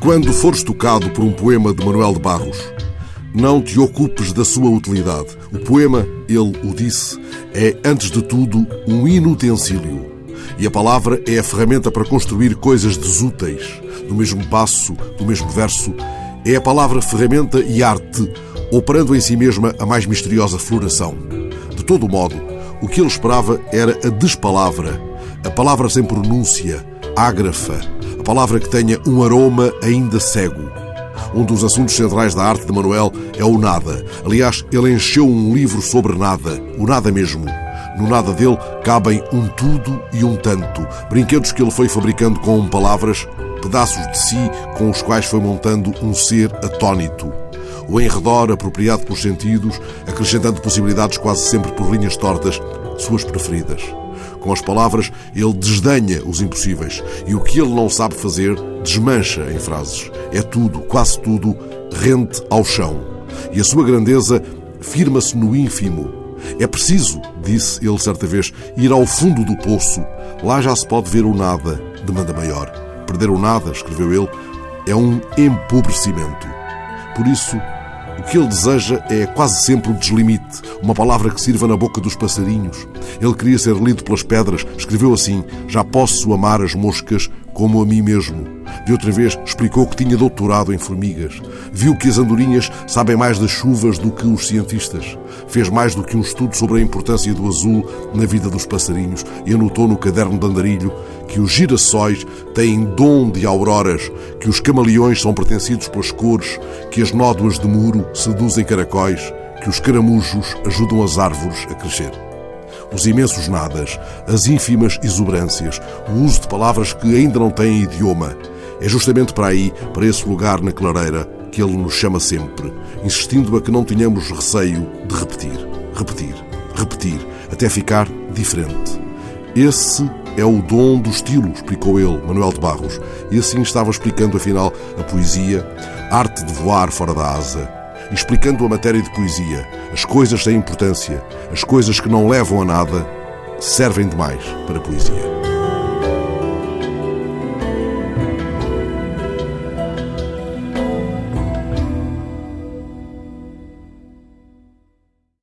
Quando fores tocado por um poema de Manuel de Barros, não te ocupes da sua utilidade. O poema, ele o disse, é, antes de tudo, um inutensílio. E a palavra é a ferramenta para construir coisas desúteis. No mesmo passo, do mesmo verso, é a palavra ferramenta e arte, operando em si mesma a mais misteriosa floração. De todo modo, o que ele esperava era a despalavra, a palavra sem pronúncia, ágrafa, a palavra que tenha um aroma ainda cego. Um dos assuntos centrais da arte de Manuel é o nada. Aliás, ele encheu um livro sobre nada, o nada mesmo. No nada dele cabem um tudo e um tanto, brinquedos que ele foi fabricando com palavras, pedaços de si com os quais foi montando um ser atônito. O enredor apropriado pelos sentidos, acrescentando possibilidades quase sempre por linhas tortas, suas preferidas. Com as palavras, ele desdenha os impossíveis e o que ele não sabe fazer, desmancha em frases. É tudo, quase tudo, rente ao chão. E a sua grandeza firma-se no ínfimo. É preciso, disse ele certa vez, ir ao fundo do poço. Lá já se pode ver o nada, demanda maior. Perder o nada, escreveu ele, é um empobrecimento. Por isso, o que ele deseja é quase sempre o deslimite, uma palavra que sirva na boca dos passarinhos. Ele queria ser lido pelas pedras, escreveu assim: Já posso amar as moscas como a mim mesmo. De outra vez, explicou que tinha doutorado em formigas. Viu que as andorinhas sabem mais das chuvas do que os cientistas. Fez mais do que um estudo sobre a importância do azul na vida dos passarinhos e anotou no caderno de andarilho que os girassóis têm dom de auroras, que os camaleões são pertencidos pelas cores, que as nódoas de muro seduzem caracóis, que os caramujos ajudam as árvores a crescer os imensos nadas, as ínfimas exuberâncias, o uso de palavras que ainda não têm idioma. É justamente para aí, para esse lugar na clareira, que ele nos chama sempre, insistindo a que não tenhamos receio de repetir, repetir, repetir, até ficar diferente. Esse é o dom do estilo, explicou ele, Manuel de Barros, e assim estava explicando, afinal, a poesia, a arte de voar fora da asa, explicando a matéria de poesia. As coisas têm importância, as coisas que não levam a nada servem demais para a poesia.